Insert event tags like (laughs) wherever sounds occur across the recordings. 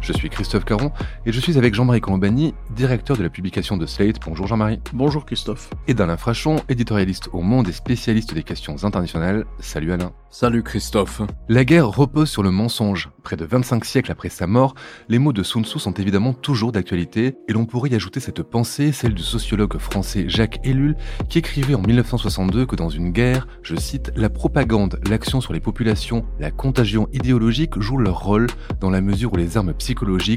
Je suis Christophe Caron et je suis avec Jean-Marie Colombani, directeur de la publication de Slate. Bonjour Jean-Marie. Bonjour Christophe. Et d'Alain Frachon, éditorialiste au Monde et spécialiste des questions internationales. Salut Alain. Salut Christophe. La guerre repose sur le mensonge. Près de 25 siècles après sa mort, les mots de Sun Tzu sont évidemment toujours d'actualité et l'on pourrait y ajouter cette pensée, celle du sociologue français Jacques Ellul, qui écrivait en 1962 que dans une guerre, je cite, la propagande, l'action sur les populations, la contagion idéologique jouent leur rôle dans la mesure où les armes psychologiques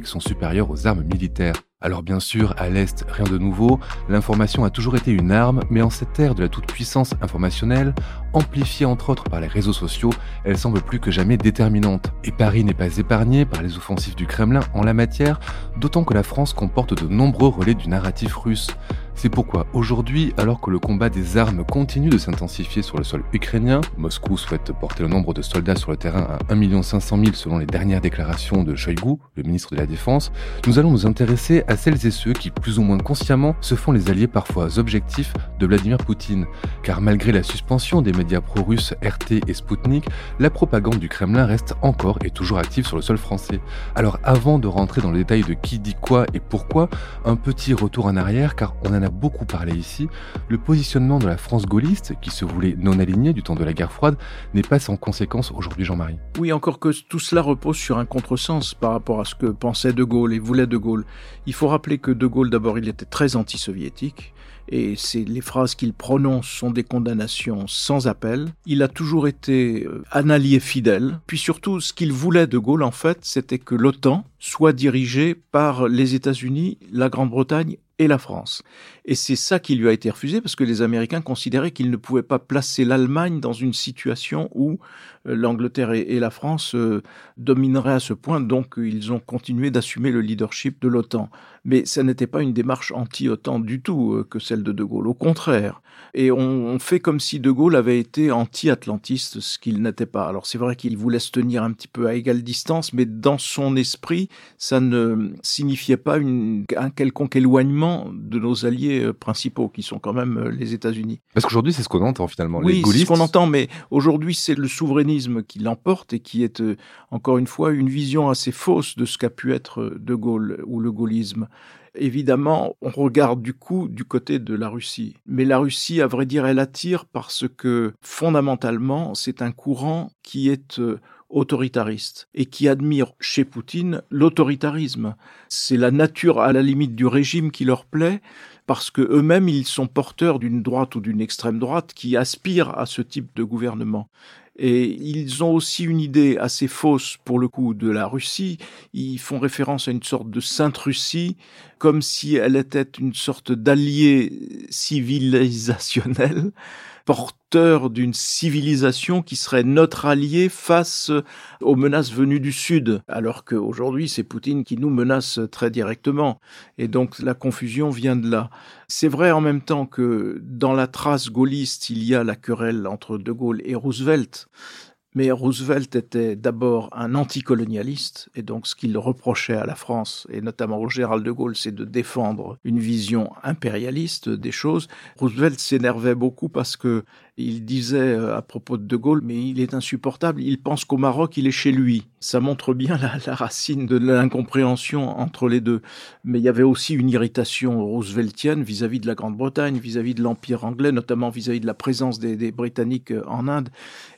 sont supérieures aux armes militaires. Alors bien sûr, à l'Est, rien de nouveau, l'information a toujours été une arme, mais en cette ère de la toute-puissance informationnelle, amplifiée entre autres par les réseaux sociaux, elle semble plus que jamais déterminante. Et Paris n'est pas épargné par les offensives du Kremlin en la matière, d'autant que la France comporte de nombreux relais du narratif russe. C'est pourquoi aujourd'hui, alors que le combat des armes continue de s'intensifier sur le sol ukrainien, Moscou souhaite porter le nombre de soldats sur le terrain à 1 500 000 selon les dernières déclarations de Shoigu, le ministre de la Défense, nous allons nous intéresser à celles et ceux qui, plus ou moins consciemment, se font les alliés parfois objectifs de Vladimir Poutine. Car malgré la suspension des pro-russes RT et Sputnik, la propagande du Kremlin reste encore et toujours active sur le sol français. Alors avant de rentrer dans le détail de qui dit quoi et pourquoi, un petit retour en arrière car on en a beaucoup parlé ici, le positionnement de la France gaulliste, qui se voulait non alignée du temps de la guerre froide, n'est pas sans conséquence aujourd'hui Jean-Marie. Oui, encore que tout cela repose sur un contresens par rapport à ce que pensait De Gaulle et voulait De Gaulle. Il faut rappeler que De Gaulle, d'abord, il était très anti-soviétique et les phrases qu'il prononce sont des condamnations sans appel. Il a toujours été euh, un allié fidèle. Puis surtout, ce qu'il voulait de Gaulle, en fait, c'était que l'OTAN soit dirigée par les États-Unis, la Grande-Bretagne et la France. Et c'est ça qui lui a été refusé parce que les Américains considéraient qu'ils ne pouvaient pas placer l'Allemagne dans une situation où euh, l'Angleterre et, la France euh, domineraient à ce point, donc ils ont continué d'assumer le leadership de l'OTAN. Mais ça n'était pas une démarche anti-OTAN du tout euh, que celle de De Gaulle, au contraire. Et on, fait comme si De Gaulle avait été anti-atlantiste, ce qu'il n'était pas. Alors c'est vrai qu'il voulait se tenir un petit peu à égale distance, mais dans son esprit, ça ne signifiait pas une, un quelconque éloignement de nos alliés principaux, qui sont quand même les États-Unis. Parce qu'aujourd'hui, c'est ce qu'on entend finalement. Oui, c'est ce qu'on entend, mais aujourd'hui, c'est le souverainisme qui l'emporte et qui est, euh, encore une fois, une vision assez fausse de ce qu'a pu être De Gaulle ou le gaullisme. Évidemment, on regarde du coup du côté de la Russie. Mais la Russie, à vrai dire, elle attire parce que fondamentalement, c'est un courant qui est euh, autoritariste et qui admire chez Poutine l'autoritarisme. C'est la nature à la limite du régime qui leur plaît parce que eux-mêmes ils sont porteurs d'une droite ou d'une extrême droite qui aspire à ce type de gouvernement. Et ils ont aussi une idée assez fausse pour le coup de la Russie. Ils font référence à une sorte de Sainte Russie, comme si elle était une sorte d'allié civilisationnel porteur d'une civilisation qui serait notre allié face aux menaces venues du Sud, alors qu'aujourd'hui c'est Poutine qui nous menace très directement. Et donc la confusion vient de là. C'est vrai en même temps que dans la trace gaulliste, il y a la querelle entre De Gaulle et Roosevelt. Mais Roosevelt était d'abord un anticolonialiste, et donc ce qu'il reprochait à la France, et notamment au général de Gaulle, c'est de défendre une vision impérialiste des choses. Roosevelt s'énervait beaucoup parce que il disait euh, à propos de De Gaulle, mais il est insupportable, il pense qu'au Maroc, il est chez lui. Ça montre bien la, racine de l'incompréhension entre les deux. Mais il y avait aussi une irritation rooseveltienne vis-à-vis de la Grande-Bretagne, vis-à-vis de l'Empire anglais, notamment vis-à-vis de la présence des, des, Britanniques euh, en Inde.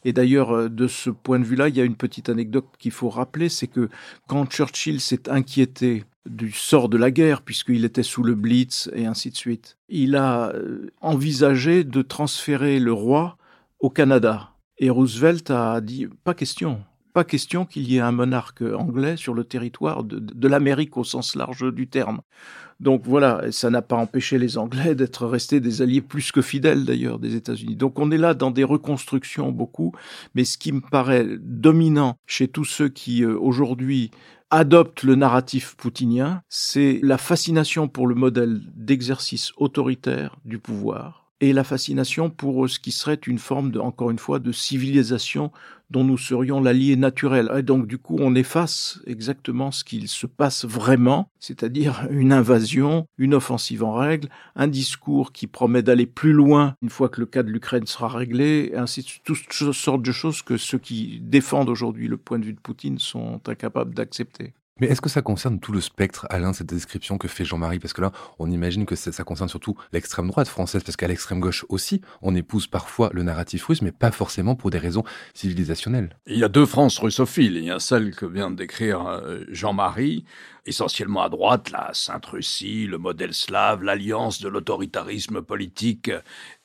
Et d'ailleurs, euh, de ce point de vue-là, il y a une petite anecdote qu'il faut rappeler, c'est que quand Churchill s'est inquiété du sort de la guerre, puisqu'il était sous le Blitz et ainsi de suite. Il a euh, envisagé de transférer le roi au Canada. Et Roosevelt a dit pas question, pas question qu'il y ait un monarque anglais sur le territoire de, l'Amérique au sens large du terme. Donc voilà, ça n'a pas empêché les Anglais d'être restés des alliés plus que fidèles d'ailleurs des États-Unis. Donc on est là dans des reconstructions beaucoup, mais ce qui me paraît dominant chez tous ceux qui euh, aujourd'hui adopte le narratif poutinien, c'est la fascination pour le modèle d'exercice autoritaire du pouvoir et la fascination pour ce qui serait une forme, de, encore une fois, de civilisation dont nous serions l'allié naturel. Et donc, du coup, on efface exactement ce qu'il se passe vraiment, c'est-à-dire une invasion, une offensive en règle, un discours qui promet d'aller plus loin une fois que le cas de l'Ukraine sera réglé, ainsi de toutes sortes de choses que ceux qui défendent aujourd'hui le point de vue de Poutine sont incapables d'accepter. Mais est-ce que ça concerne tout le spectre, Alain, cette description que fait Jean-Marie? Parce que là, on imagine que ça concerne surtout l'extrême droite française, parce qu'à l'extrême gauche aussi, on épouse parfois le narratif russe, mais pas forcément pour des raisons civilisationnelles. Il y a deux France russophiles. Il y a celle que vient de décrire euh, Jean-Marie, essentiellement à droite, la Sainte-Russie, le modèle slave, l'alliance de l'autoritarisme politique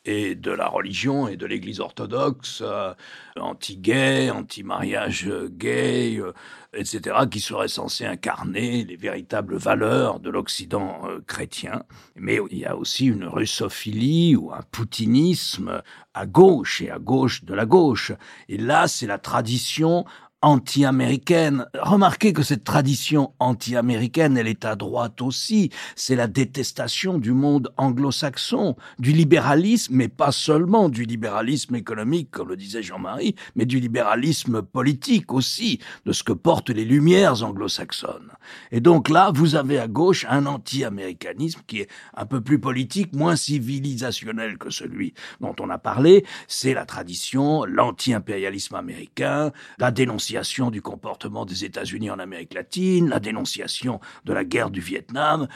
et de la religion et de l'Église orthodoxe, euh, anti-gay, anti-mariage gay, euh, etc., qui serait censé incarner les véritables valeurs de l'Occident euh, chrétien. Mais il y a aussi une russophilie ou un poutinisme à gauche et à gauche de la gauche. Et là, c'est la tradition anti-américaine. Remarquez que cette tradition anti-américaine, elle est à droite aussi. C'est la détestation du monde anglo-saxon, du libéralisme, mais pas seulement du libéralisme économique, comme le disait Jean-Marie, mais du libéralisme politique aussi, de ce que portent les lumières anglo-saxonnes. Et donc là, vous avez à gauche un anti-américanisme qui est un peu plus politique, moins civilisationnel que celui dont on a parlé. C'est la tradition, l'anti-impérialisme américain, la dénonciation du comportement des États-Unis en Amérique latine, la dénonciation de la guerre du Vietnam,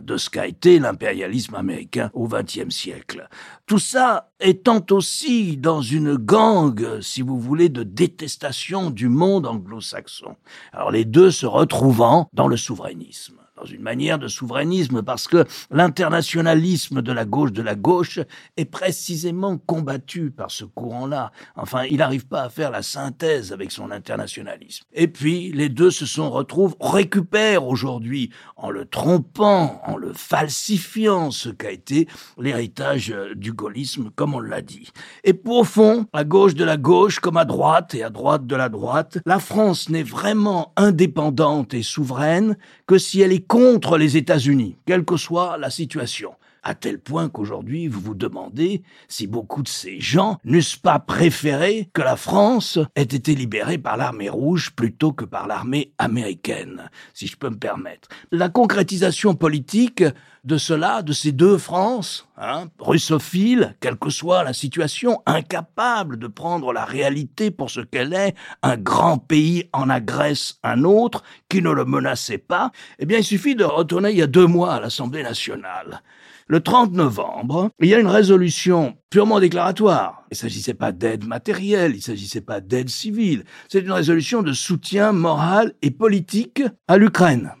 de ce qu'a été l'impérialisme américain au XXe siècle. Tout ça étant aussi dans une gangue, si vous voulez, de détestation du monde anglo-saxon. Alors les deux se retrouvant dans le souverainisme dans une manière de souverainisme, parce que l'internationalisme de la gauche de la gauche est précisément combattu par ce courant-là. Enfin, il n'arrive pas à faire la synthèse avec son internationalisme. Et puis, les deux se sont retrouvent, récupèrent aujourd'hui, en le trompant, en le falsifiant, ce qu'a été l'héritage du gaullisme, comme on l'a dit. Et pour fond, à gauche de la gauche, comme à droite et à droite de la droite, la France n'est vraiment indépendante et souveraine que si elle est contre les États-Unis, quelle que soit la situation. À tel point qu'aujourd'hui, vous vous demandez si beaucoup de ces gens n'eussent pas préféré que la France ait été libérée par l'armée rouge plutôt que par l'armée américaine, si je peux me permettre. La concrétisation politique de cela, de ces deux France, hein, russophiles, quelle que soit la situation, incapables de prendre la réalité pour ce qu'elle est, un grand pays en agresse un autre qui ne le menaçait pas, eh bien il suffit de retourner il y a deux mois à l'Assemblée nationale. Le 30 novembre, il y a une résolution purement déclaratoire. Il ne s'agissait pas d'aide matérielle, il ne s'agissait pas d'aide civile. C'est une résolution de soutien moral et politique à l'Ukraine.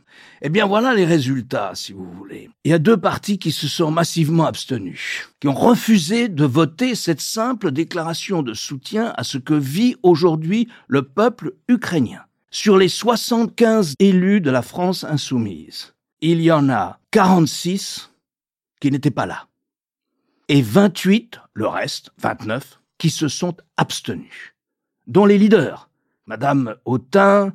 Eh bien voilà les résultats, si vous voulez. Il y a deux partis qui se sont massivement abstenus, qui ont refusé de voter cette simple déclaration de soutien à ce que vit aujourd'hui le peuple ukrainien. Sur les 75 élus de la France insoumise, il y en a 46 qui n'étaient pas là. Et 28, le reste, 29, qui se sont abstenus, dont les leaders, Madame Autain,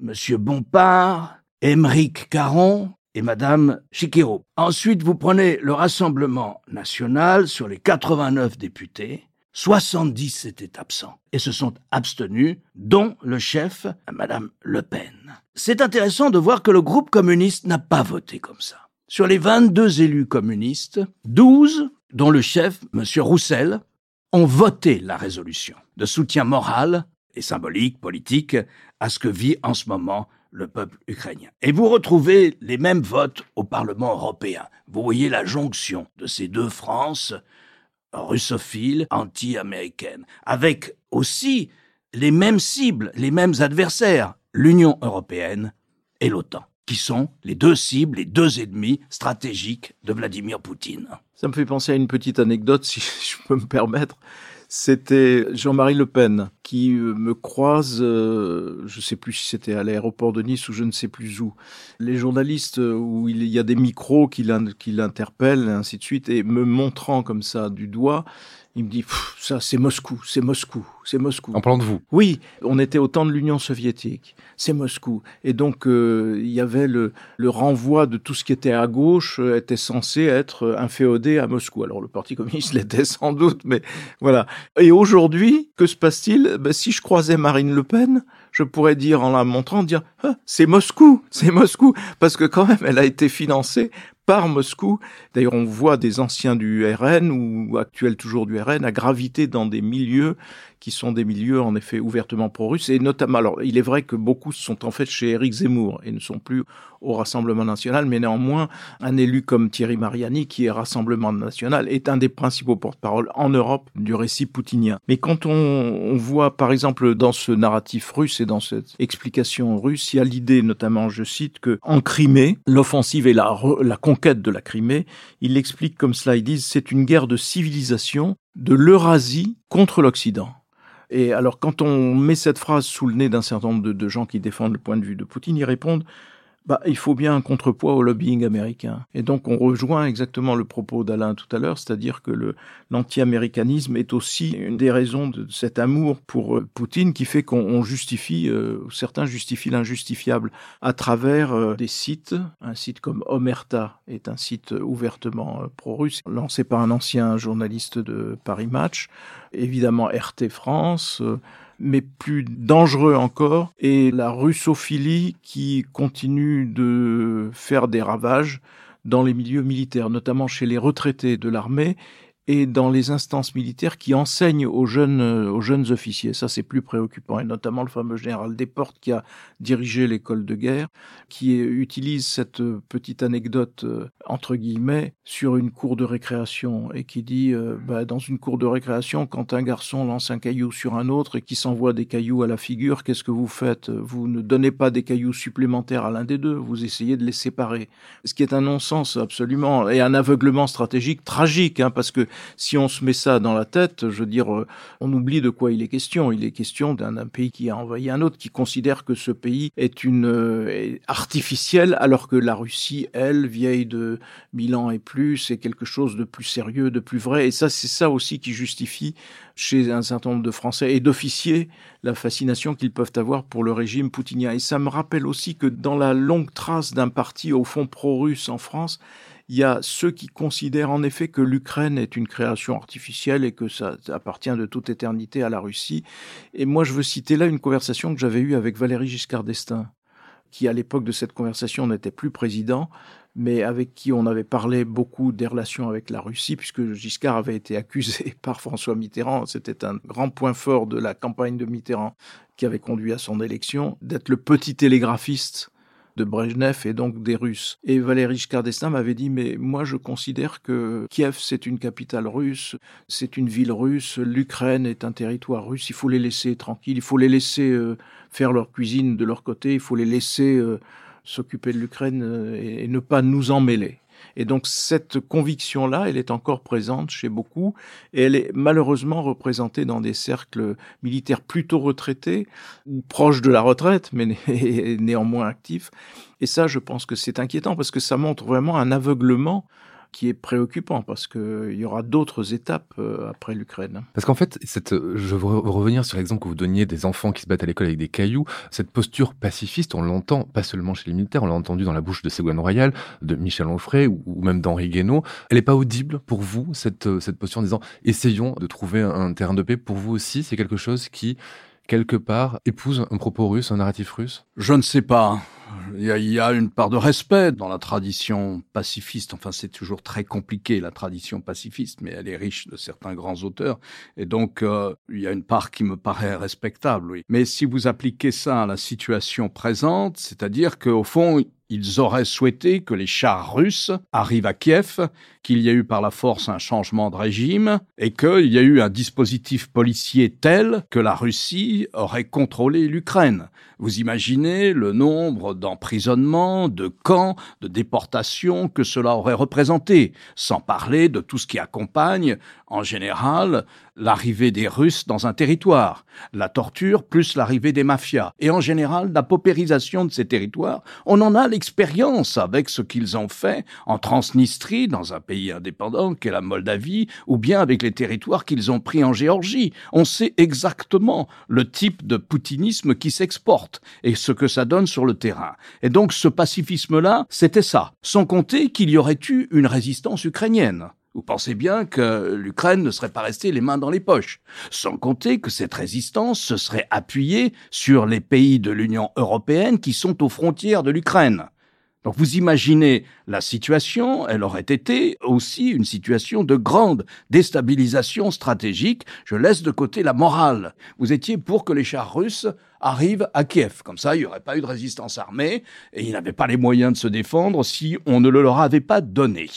Monsieur Bompard, Émeric Caron et Madame Chiquero. Ensuite, vous prenez le Rassemblement national sur les 89 députés. 70 étaient absents et se sont abstenus, dont le chef, Madame Le Pen. C'est intéressant de voir que le groupe communiste n'a pas voté comme ça. Sur les 22 élus communistes, 12, dont le chef, Monsieur Roussel, ont voté la résolution de soutien moral et symbolique, politique, à ce que vit en ce moment le peuple ukrainien. Et vous retrouvez les mêmes votes au Parlement européen. Vous voyez la jonction de ces deux France, russophiles, anti-américaines, avec aussi les mêmes cibles, les mêmes adversaires, l'Union européenne et l'OTAN, qui sont les deux cibles, les deux ennemis stratégiques de Vladimir Poutine. Ça me fait penser à une petite anecdote, (laughs) si je peux me permettre. C'était Jean-Marie Le Pen qui me croise, je ne sais plus si c'était à l'aéroport de Nice ou je ne sais plus où. Les journalistes où il y a des micros qui l'interpellent, ainsi de suite, et me montrant comme ça du doigt, il me dit, ça, c'est Moscou, c'est Moscou, c'est Moscou. En parlant de vous Oui, on était au temps de l'Union soviétique, c'est Moscou. Et donc, euh, il y avait le, le, renvoi de tout ce qui était à gauche, euh, était censé être inféodé à Moscou. Alors, le Parti communiste (laughs) l'était sans doute, mais voilà. Et aujourd'hui, que se passe-t-il? Ben, Si je croisais Marine Le Pen, je pourrais dire en la montrant, dire, ah, c'est Moscou, c'est Moscou, parce que quand même, elle a été financée par Moscou. D'ailleurs, on voit des anciens du RN ou actuels toujours du RN à graviter dans des milieux qui sont des milieux en effet ouvertement pro-russes et notamment alors il est vrai que beaucoup sont en fait chez Éric Zemmour et ne sont plus au Rassemblement national mais néanmoins un élu comme Thierry Mariani qui est Rassemblement national est un des principaux porte-parole en Europe du récit poutinien. Mais quand on, on, voit par exemple dans ce narratif russe et dans cette explication russe, il y a l'idée notamment, je cite, que en Crimée, l'offensive et la, la conquête de la Crimée, il l'explique comme cela, ils disent c'est une guerre de civilisation de l'Eurasie contre l'Occident. Et alors, quand on met cette phrase sous le nez d'un certain nombre de, gens qui défendent le point de vue de Poutine, ils répondent bah, il faut bien un contrepoids au lobbying américain. Et donc on rejoint exactement le propos d'Alain tout à l'heure, c'est-à-dire que l'anti-américanisme est aussi une des raisons de cet amour pour euh, Poutine qui fait qu'on justifie, euh, certains justifient l'injustifiable à travers euh, des sites. Un site comme Omerta est un site ouvertement pro-russe, lancé par un ancien journaliste de Paris Match, évidemment RT France mais plus dangereux encore est la russophilie qui continue de faire des ravages dans les milieux militaires, notamment chez les retraités de l'armée et dans les instances militaires qui enseignent aux jeunes, euh, aux jeunes officiers. Ça, c'est plus préoccupant. Et notamment le fameux général Desportes qui a dirigé l'école de guerre, qui utilise cette euh, petite anecdote, euh, entre guillemets, sur une cour de récréation et qui dit, bah, dans une cour de récréation, quand un garçon lance un caillou sur un autre et qui s'envoie des cailloux à la figure, qu'est-ce que vous faites? Vous ne donnez pas des cailloux supplémentaires à l'un des deux, vous essayez de les séparer. Ce qui est un non-sens absolument et un aveuglement stratégique tragique, hein, parce que si on se met ça dans la tête, je veux dire, euh, on oublie de quoi il est question. Il est question d'un pays qui a envahi un autre, qui considère que ce pays est une euh, artificielle, alors que la Russie, elle, vieille de mille ans et plus, est quelque chose de plus sérieux, de plus vrai. Et ça, c'est ça aussi qui justifie chez un certain nombre de Français et d'officiers la fascination qu'ils peuvent avoir pour le régime poutinien. Et ça me rappelle aussi que dans la longue trace d'un parti au fond pro-russe en France, il y a ceux qui considèrent en effet que l'Ukraine est une création artificielle et que ça appartient de toute éternité à la Russie. Et moi, je veux citer là une conversation que j'avais eue avec Valéry Giscard d'Estaing, qui à l'époque de cette conversation n'était plus président, mais avec qui on avait parlé beaucoup des relations avec la Russie, puisque Giscard avait été accusé (laughs) par François Mitterrand, c'était un grand point fort de la campagne de Mitterrand qui avait conduit à son élection, d'être le petit télégraphiste de Brejnev et donc des Russes. Et Valéry Giscard d'Estaing m'avait dit, mais moi je considère que Kiev c'est une capitale russe, c'est une ville russe, l'Ukraine est un territoire russe, il faut les laisser tranquilles, il faut les laisser euh, faire leur cuisine de leur côté, il faut les laisser euh, s'occuper de l'Ukraine euh, et ne pas nous en mêler. Et donc cette conviction-là, elle est encore présente chez beaucoup, et elle est malheureusement représentée dans des cercles militaires plutôt retraités, ou proches de la retraite, mais (laughs) néanmoins actifs. Et ça, je pense que c'est inquiétant, parce que ça montre vraiment un aveuglement qui est préoccupant parce qu'il y aura d'autres étapes euh, après l'Ukraine. Parce qu'en fait, cette, je veux revenir sur l'exemple que vous donniez des enfants qui se battent à l'école avec des cailloux. Cette posture pacifiste, on l'entend pas seulement chez les militaires, on l'a entendu dans la bouche de Ségolène Royal, de Michel Onfray ou, même d'Henri Guénaud. Elle n'est pas audible pour vous, cette, cette posture en disant essayons de trouver un terrain de paix. Pour vous aussi, c'est quelque chose qui quelque part, épouse un propos russe, un narratif russe? Je ne sais pas. Il y, a, une part de respect dans la tradition pacifiste. Enfin, c'est toujours très compliqué, la tradition pacifiste, mais elle est riche de certains grands auteurs. Et donc, euh, il y a une part qui me paraît respectable, oui. Mais si vous appliquez ça à la situation présente, c'est-à-dire qu'au fond, ils auraient souhaité que les chars russes arrivent à Kiev, qu'il y ait eu par la force un changement de régime et qu'il y ait eu un dispositif policier tel que la Russie aurait contrôlé l'Ukraine. Vous imaginez le nombre d'emprisonnements, de camps, de déportations que cela aurait représenté, sans parler de tout ce qui accompagne, en général, l'arrivée des Russes dans un territoire, la torture plus l'arrivée des mafias, et en général la paupérisation de ces territoires. On en a l'expérience avec ce qu'ils ont fait en Transnistrie, dans un pays indépendant qu'est la Moldavie, ou bien avec les territoires qu'ils ont pris en Géorgie. On sait exactement le type de poutinisme qui s'exporte et ce que ça donne sur le terrain. Et donc ce pacifisme-là, c'était ça, sans compter qu'il y aurait eu une résistance ukrainienne. Vous pensez bien que l'Ukraine ne serait pas restée les mains dans les poches, sans compter que cette résistance se serait appuyée sur les pays de l'Union européenne qui sont aux frontières de l'Ukraine. Donc vous imaginez la situation, elle aurait été aussi une situation de grande déstabilisation stratégique. Je laisse de côté la morale. Vous étiez pour que les chars russes arrivent à Kiev. Comme ça, il n'y aurait pas eu de résistance armée et ils n'avaient pas les moyens de se défendre si on ne le leur avait pas donné.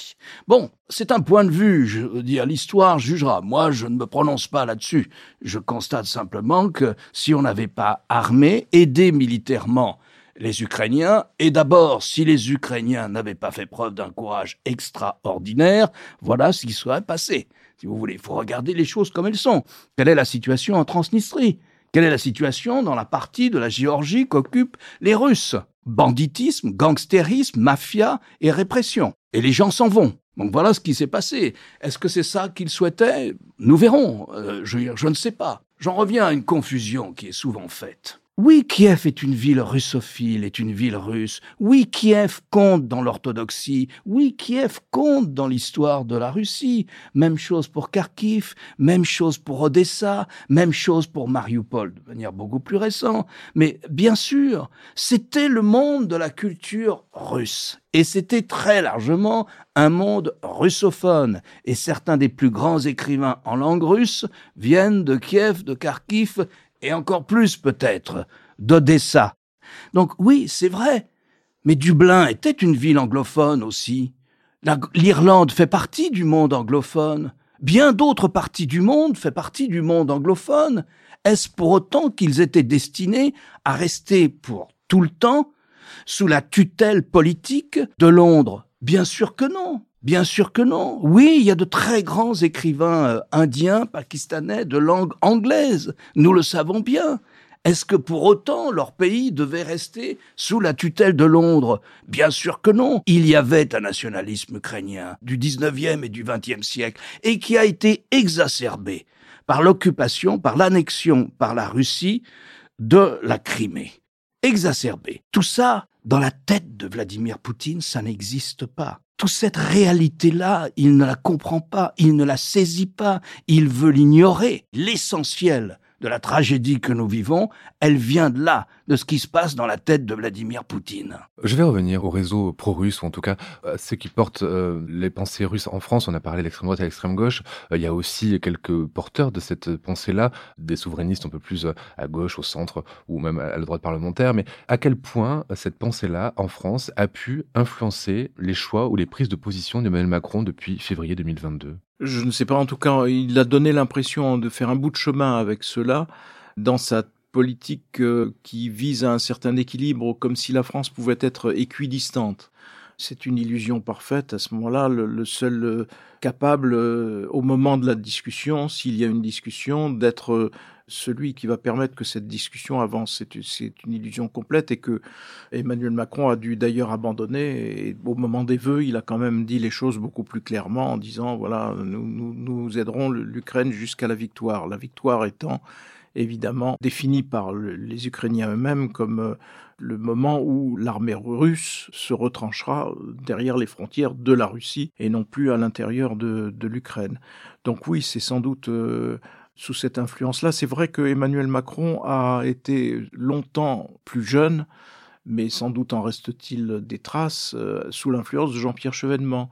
Bon, c'est un point de vue, je veux dire, l'histoire jugera. Moi, je ne me prononce pas là-dessus. Je constate simplement que si on n'avait pas armé, aidé militairement les Ukrainiens, et d'abord, si les Ukrainiens n'avaient pas fait preuve d'un courage extraordinaire, voilà ce qui serait passé. Si vous voulez, il faut regarder les choses comme elles sont. Quelle est la situation en Transnistrie? Quelle est la situation dans la partie de la Géorgie qu'occupent les Russes? Banditisme, gangstérisme, mafia et répression. Et les gens s'en vont. Donc voilà ce qui s'est passé. Est-ce que c'est ça qu'ils souhaitaient? Nous verrons. Euh, je, je ne sais pas. J'en reviens à une confusion qui est souvent faite. Oui, Kiev est une ville russophile, est une ville russe. Oui, Kiev compte dans l'orthodoxie. Oui, Kiev compte dans l'histoire de la Russie. Même chose pour Kharkiv, même chose pour Odessa, même chose pour Mariupol, de manière beaucoup plus récente. Mais bien sûr, c'était le monde de la culture russe. Et c'était très largement un monde russophone. Et certains des plus grands écrivains en langue russe viennent de Kiev, de Kharkiv et encore plus peut-être, d'Odessa. Donc oui, c'est vrai, mais Dublin était une ville anglophone aussi. L'Irlande fait partie du monde anglophone. Bien d'autres parties du monde font partie du monde anglophone. Est-ce pour autant qu'ils étaient destinés à rester pour tout le temps sous la tutelle politique de Londres? Bien sûr que non. Bien sûr que non. Oui, il y a de très grands écrivains euh, indiens, pakistanais, de langue anglaise. Nous le savons bien. Est-ce que pour autant leur pays devait rester sous la tutelle de Londres? Bien sûr que non. Il y avait un nationalisme ukrainien du 19e et du 20e siècle et qui a été exacerbé par l'occupation, par l'annexion par la Russie de la Crimée. Exacerbé. Tout ça, dans la tête de Vladimir Poutine, ça n'existe pas toute cette réalité-là, il ne la comprend pas, il ne la saisit pas, il veut l'ignorer. L'essentiel de la tragédie que nous vivons, elle vient de là, de ce qui se passe dans la tête de Vladimir Poutine. Je vais revenir au réseau pro-russe, ou en tout cas euh, ceux qui portent euh, les pensées russes en France. On a parlé de l'extrême droite et l'extrême gauche. Euh, il y a aussi quelques porteurs de cette pensée-là, des souverainistes un peu plus à gauche, au centre, ou même à la droite parlementaire. Mais à quel point cette pensée-là, en France, a pu influencer les choix ou les prises de position d'Emmanuel Macron depuis février 2022 je ne sais pas, en tout cas, il a donné l'impression de faire un bout de chemin avec cela dans sa politique euh, qui vise à un certain équilibre, comme si la France pouvait être équidistante. C'est une illusion parfaite. À ce moment-là, le, seul euh, capable, euh, au moment de la discussion, s'il y a une discussion, d'être celui qui va permettre que cette discussion avance. C'est une illusion complète et que Emmanuel Macron a dû d'ailleurs abandonner. Au moment des vœux, il a quand même dit les choses beaucoup plus clairement en disant voilà, nous, nous aiderons l'Ukraine jusqu'à la victoire. La victoire étant évidemment définie par les Ukrainiens eux-mêmes comme euh, le moment où l'armée russe se retranchera derrière les frontières de la Russie et non plus à l'intérieur de, de l'Ukraine. Donc oui, c'est sans doute euh, sous cette influence-là. C'est vrai que Emmanuel Macron a été longtemps plus jeune, mais sans doute en reste-t-il des traces euh, sous l'influence de Jean-Pierre Chevènement.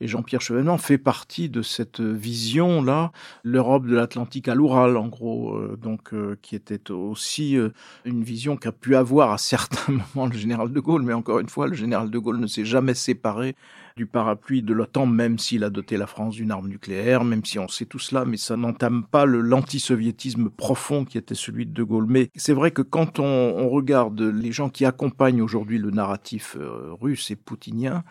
Et Jean-Pierre Chevènement fait partie de cette vision-là, l'Europe de l'Atlantique à l'Oural, en gros, euh, donc euh, qui était aussi une vision qu'a pu avoir à certains (laughs) moments le général de Gaulle. Mais encore une fois, le général de Gaulle ne s'est jamais séparé du parapluie de l'OTAN, même s'il a doté la France d'une arme nucléaire, même si on sait tout cela, mais ça n'entame pas le l'antisoviétisme profond qui était celui de De Gaulle. Mais c'est vrai que quand on, on, regarde les gens qui accompagnent aujourd'hui le narratif russe et poutinien,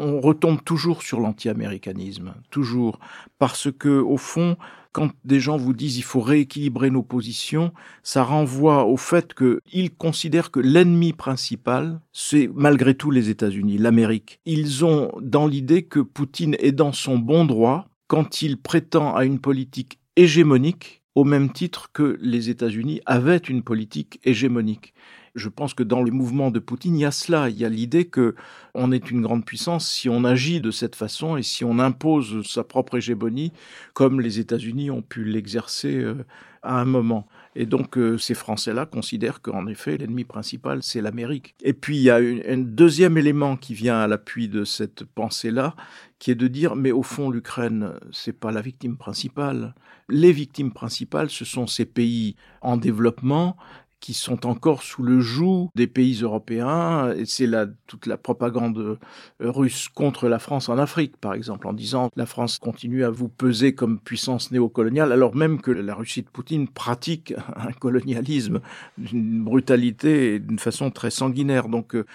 on retombe toujours sur l'anti-américanisme, toujours, parce que au fond, quand des gens vous disent il faut rééquilibrer nos positions, ça renvoie au fait qu'ils considèrent que l'ennemi principal, c'est malgré tout les États-Unis, l'Amérique. Ils ont dans l'idée que Poutine est dans son bon droit quand il prétend à une politique hégémonique au même titre que les États-Unis avaient une politique hégémonique. Je pense que dans les mouvements de Poutine, il y a cela. Il y a l'idée que on est une grande puissance si on agit de cette façon et si on impose sa propre hégémonie, comme les États-Unis ont pu l'exercer euh, à un moment. Et donc euh, ces Français-là considèrent qu'en effet l'ennemi principal c'est l'Amérique. Et puis il y a un deuxième élément qui vient à l'appui de cette pensée-là, qui est de dire mais au fond l'Ukraine c'est pas la victime principale. Les victimes principales ce sont ces pays en développement qui sont encore sous le joug des pays européens. Et c'est la, toute la propagande euh, russe contre la France en Afrique, par exemple, en disant la France continue à vous peser comme puissance néocoloniale, alors même que la Russie de Poutine pratique (laughs) un colonialisme d'une brutalité et d'une façon très sanguinaire. Donc, euh,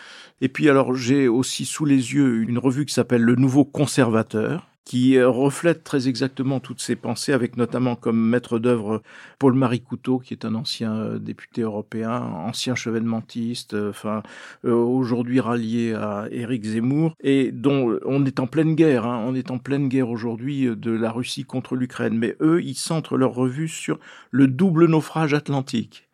et puis alors j'ai aussi sous les yeux une revue qui s'appelle Le Nouveau Conservateur qui euh, reflète très exactement toutes ces pensées, avec notamment comme maître d'œuvre Paul-Marie Couteau, qui est un ancien euh, député européen, ancien chevènementiste, euh, enfin aujourd'hui rallié à Éric Zemmour, et dont on est en pleine guerre, hein, on est en pleine guerre aujourd'hui de la Russie contre l'Ukraine. Mais eux, ils centrent leur revue sur le double naufrage atlantique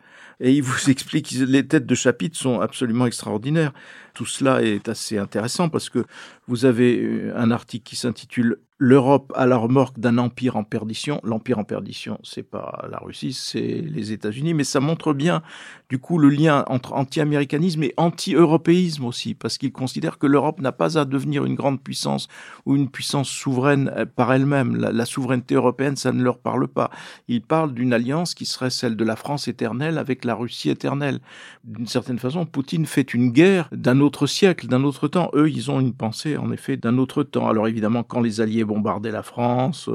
et ils vous (laughs) expliquent les têtes de chapitre sont absolument extraordinaires. Tout cela est assez intéressant parce que vous avez un article qui s'intitule l'Europe à la remorque d'un empire en perdition. L'empire en perdition, c'est pas la Russie, c'est les États-Unis, mais ça montre bien, du coup, le lien entre anti-américanisme et anti-européisme aussi, parce qu'ils considèrent que l'Europe n'a pas à devenir une grande puissance ou une puissance souveraine euh, par elle-même. La, souveraineté européenne, ça ne leur parle pas. Ils parlent d'une alliance qui serait celle de la France éternelle avec la Russie éternelle. D'une certaine façon, Poutine fait une guerre d'un autre siècle, d'un autre temps. Eux, ils ont une pensée, en effet, d'un autre temps. Alors évidemment, quand les Alliés bombarder la France,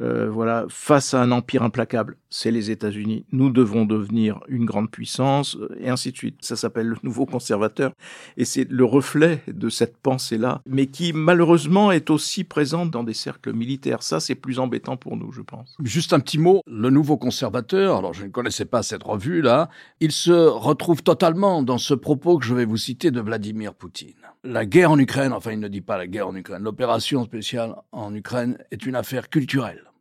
euh, voilà, face à un empire implacable, c'est les États-Unis. Nous devons devenir une grande puissance, euh, et ainsi de suite. Ça s'appelle le nouveau conservateur, et c'est le reflet de cette pensée-là, mais qui malheureusement est aussi présente dans des cercles militaires. Ça, c'est plus embêtant pour nous, je pense. Juste un petit mot, le nouveau conservateur. Alors, je ne connaissais pas cette revue-là. Il se retrouve totalement dans ce propos que je vais vous citer de Vladimir Poutine. La guerre en Ukraine, enfin, il ne dit pas la guerre en Ukraine. L'opération spéciale en Ukraine est une affaire culturelle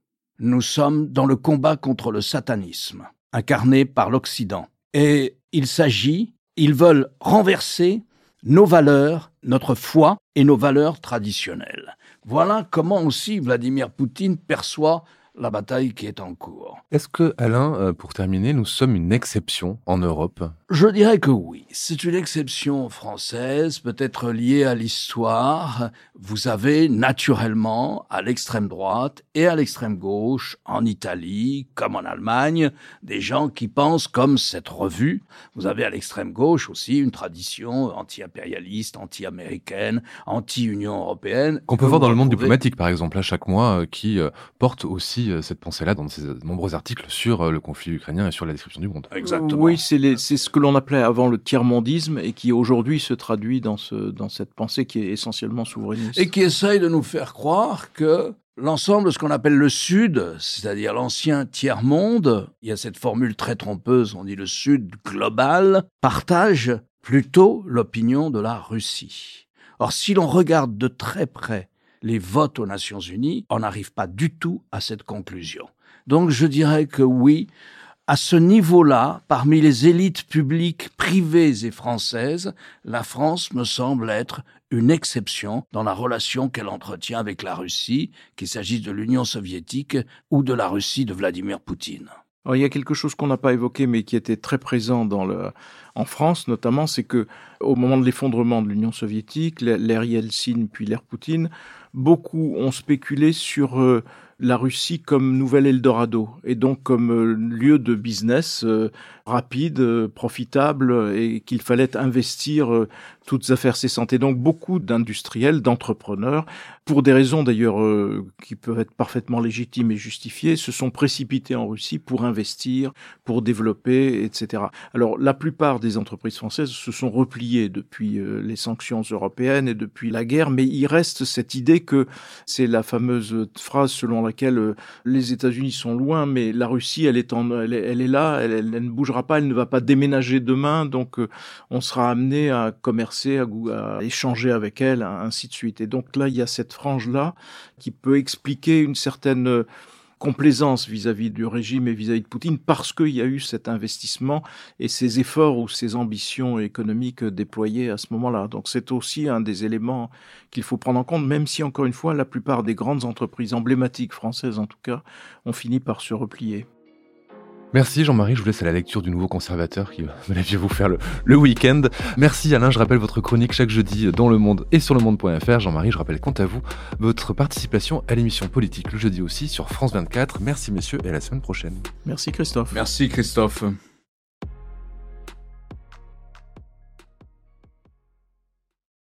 nous sommes dans le combat contre le satanisme, incarné par l'Occident. Et il s'agit, ils veulent renverser nos valeurs, notre foi et nos valeurs traditionnelles. Voilà comment aussi Vladimir Poutine perçoit la bataille qui est en cours. Est-ce que, Alain, euh, pour terminer, nous sommes une exception en Europe? Je dirais que oui. C'est une exception française, peut-être liée à l'histoire. Vous avez naturellement, à l'extrême droite et à l'extrême gauche, en Italie comme en Allemagne, des gens qui pensent comme cette revue. Vous avez à l'extrême gauche aussi une tradition anti-impérialiste, anti-américaine, anti-Union européenne. Qu'on peut voir dans le monde diplomatique, par exemple, à chaque mois, euh, qui euh, porte aussi euh, cette pensée-là dans ses nombreux articles sur euh, le conflit ukrainien et sur la description du monde. Exactement. Oui, c'est ce que l'on appelait avant le tiers-mondisme et qui aujourd'hui se traduit dans, ce, dans cette pensée qui est essentiellement souverainiste. Et qui essaye de nous faire croire que l'ensemble de ce qu'on appelle le Sud, c'est-à-dire l'ancien tiers-monde, il y a cette formule très trompeuse, on dit le Sud global, partage plutôt l'opinion de la Russie. Or, si l'on regarde de très près les votes aux Nations Unies, on n'arrive pas du tout à cette conclusion. Donc je dirais que oui, à ce niveau-là, parmi les élites publiques privées et françaises, la France me semble être une exception dans la relation qu'elle entretient avec la Russie, qu'il s'agisse de l'Union soviétique ou de la Russie de Vladimir Poutine. il y a quelque chose qu'on n'a pas évoqué, mais qui était très présent dans le, en France notamment, c'est que au moment de l'effondrement de l'Union soviétique, l'ère Yeltsin puis l'ère Poutine, beaucoup ont spéculé sur euh, la Russie comme nouvel Eldorado et donc comme euh, lieu de business euh, rapide, profitable et qu'il fallait investir toutes affaires cessantes. Et donc beaucoup d'industriels, d'entrepreneurs, pour des raisons d'ailleurs qui peuvent être parfaitement légitimes et justifiées, se sont précipités en Russie pour investir, pour développer, etc. Alors la plupart des entreprises françaises se sont repliées depuis les sanctions européennes et depuis la guerre, mais il reste cette idée que c'est la fameuse phrase selon laquelle les États-Unis sont loin, mais la Russie, elle est, en, elle, est là, elle, elle, ne bougera pas, elle ne va pas déménager demain, donc euh, on sera amené à commercer, à, échanger avec elle, ainsi de suite. Et donc là, il y a cette frange-là qui peut expliquer une certaine complaisance vis-à-vis du régime et vis-à-vis de Poutine parce qu'il y a eu cet investissement et ces efforts ou ces ambitions économiques déployées à ce moment-là. Donc c'est aussi un des éléments qu'il faut prendre en compte, même si encore une fois la plupart des grandes entreprises emblématiques françaises en tout cas ont fini par se replier. Merci Jean-Marie, je vous laisse à la lecture du nouveau conservateur qui va vous faire le, le week-end. Merci Alain, je rappelle votre chronique chaque jeudi dans Le Monde et sur le monde.fr. Jean-Marie, je rappelle quant à vous votre participation à l'émission politique le jeudi aussi sur France 24. Merci messieurs et à la semaine prochaine. Merci Christophe. Merci Christophe.